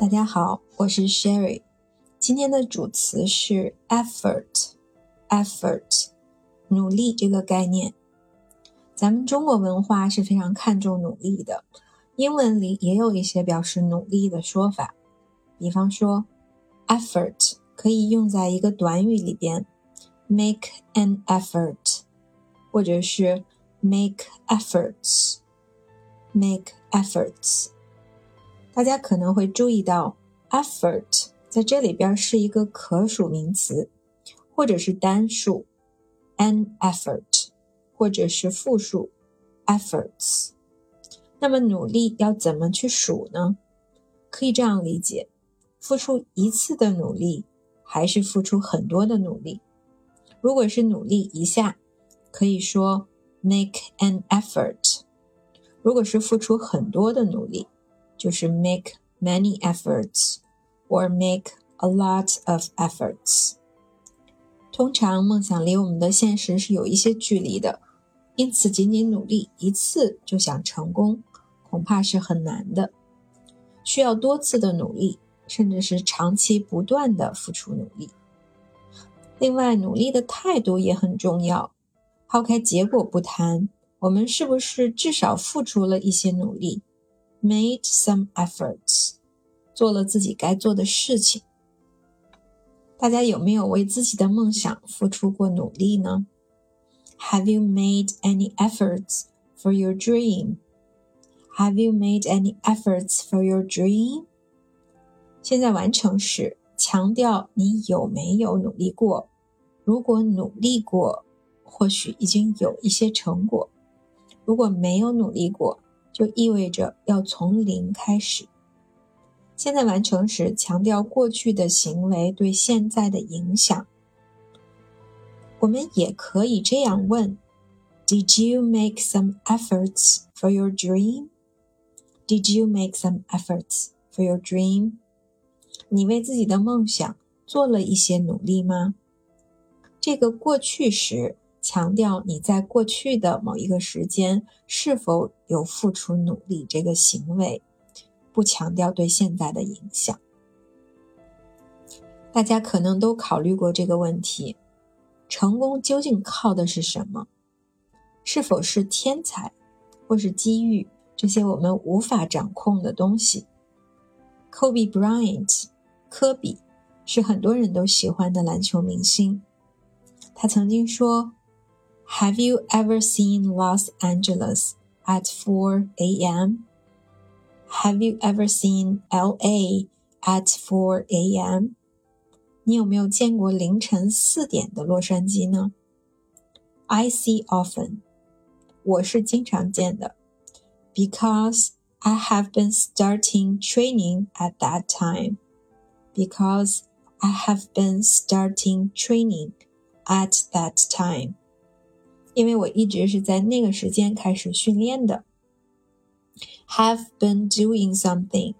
大家好，我是 Sherry。今天的主词是 effort，effort，努力这个概念。咱们中国文化是非常看重努力的，英文里也有一些表示努力的说法。比方说，effort 可以用在一个短语里边，make an effort，或者是 make efforts，make efforts。大家可能会注意到，effort 在这里边是一个可数名词，或者是单数，an effort。或者是复数，efforts。那么努力要怎么去数呢？可以这样理解：付出一次的努力，还是付出很多的努力？如果是努力一下，可以说 make an effort；如果是付出很多的努力，就是 make many efforts or make a lot of efforts。通常梦想离我们的现实是有一些距离的。因此，仅仅努力一次就想成功，恐怕是很难的，需要多次的努力，甚至是长期不断的付出努力。另外，努力的态度也很重要。抛开结果不谈，我们是不是至少付出了一些努力，made some efforts，做了自己该做的事情？大家有没有为自己的梦想付出过努力呢？Have you made any efforts for your dream? Have you made any efforts for your dream? 现在完成时强调你有没有努力过。如果努力过，或许已经有一些成果；如果没有努力过，就意味着要从零开始。现在完成时强调过去的行为对现在的影响。我们也可以这样问：Did you make some efforts for your dream? Did you make some efforts for your dream? 你为自己的梦想做了一些努力吗？这个过去时强调你在过去的某一个时间是否有付出努力这个行为，不强调对现在的影响。大家可能都考虑过这个问题。成功究竟靠的是什么？是否是天才，或是机遇？这些我们无法掌控的东西。Kobe Bryant，科比，是很多人都喜欢的篮球明星。他曾经说 ：“Have you ever seen Los Angeles at 4 a.m.? Have you ever seen L.A. at 4 a.m.?” 你有没有见过凌晨四点的洛杉矶呢？I see often，我是经常见的，because I have been starting training at that time. Because I have been starting training at that time. 因为我一直是在那个时间开始训练的。Have been doing something，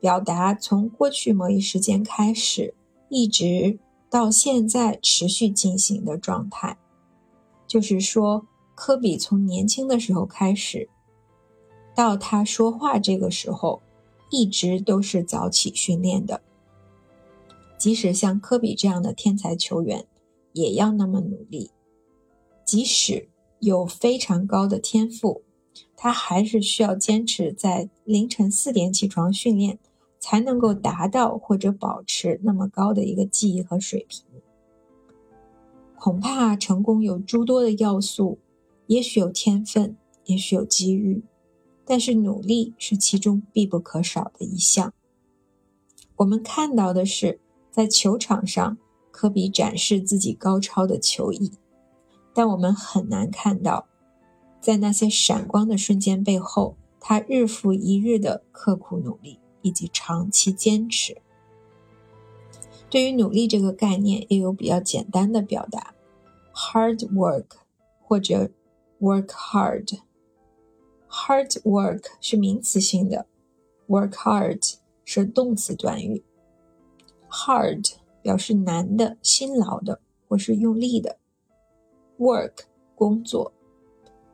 表达从过去某一时间开始。一直到现在持续进行的状态，就是说，科比从年轻的时候开始，到他说话这个时候，一直都是早起训练的。即使像科比这样的天才球员，也要那么努力。即使有非常高的天赋，他还是需要坚持在凌晨四点起床训练。才能够达到或者保持那么高的一个记忆和水平。恐怕成功有诸多的要素，也许有天分，也许有机遇，但是努力是其中必不可少的一项。我们看到的是在球场上科比展示自己高超的球艺，但我们很难看到，在那些闪光的瞬间背后，他日复一日的刻苦努力。以及长期坚持。对于努力这个概念，也有比较简单的表达：hard work 或者 work hard。hard work 是名词性的，work hard 是动词短语。hard 表示难的、辛劳的或是用力的。Work 工作，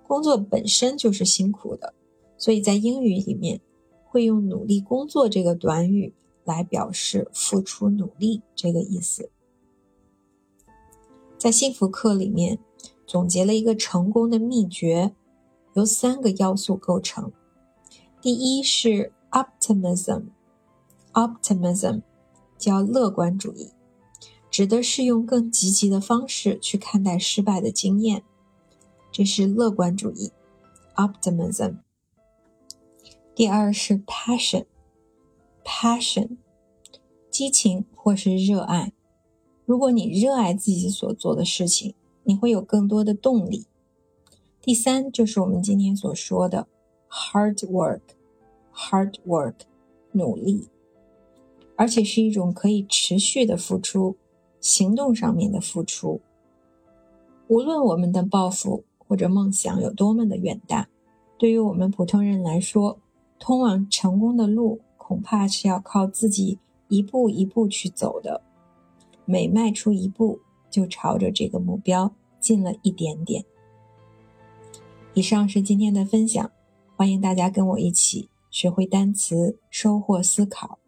工作本身就是辛苦的，所以在英语里面。会用“努力工作”这个短语来表示付出努力这个意思。在幸福课里面总结了一个成功的秘诀，由三个要素构成。第一是 optimism，optimism 叫乐观主义，指的是用更积极的方式去看待失败的经验，这是乐观主义，optimism。第二是 passion，passion 激情或是热爱。如果你热爱自己所做的事情，你会有更多的动力。第三就是我们今天所说的 hard work，hard work，努力，而且是一种可以持续的付出，行动上面的付出。无论我们的抱负或者梦想有多么的远大，对于我们普通人来说，通往成功的路恐怕是要靠自己一步一步去走的。每迈出一步，就朝着这个目标近了一点点。以上是今天的分享，欢迎大家跟我一起学会单词，收获思考。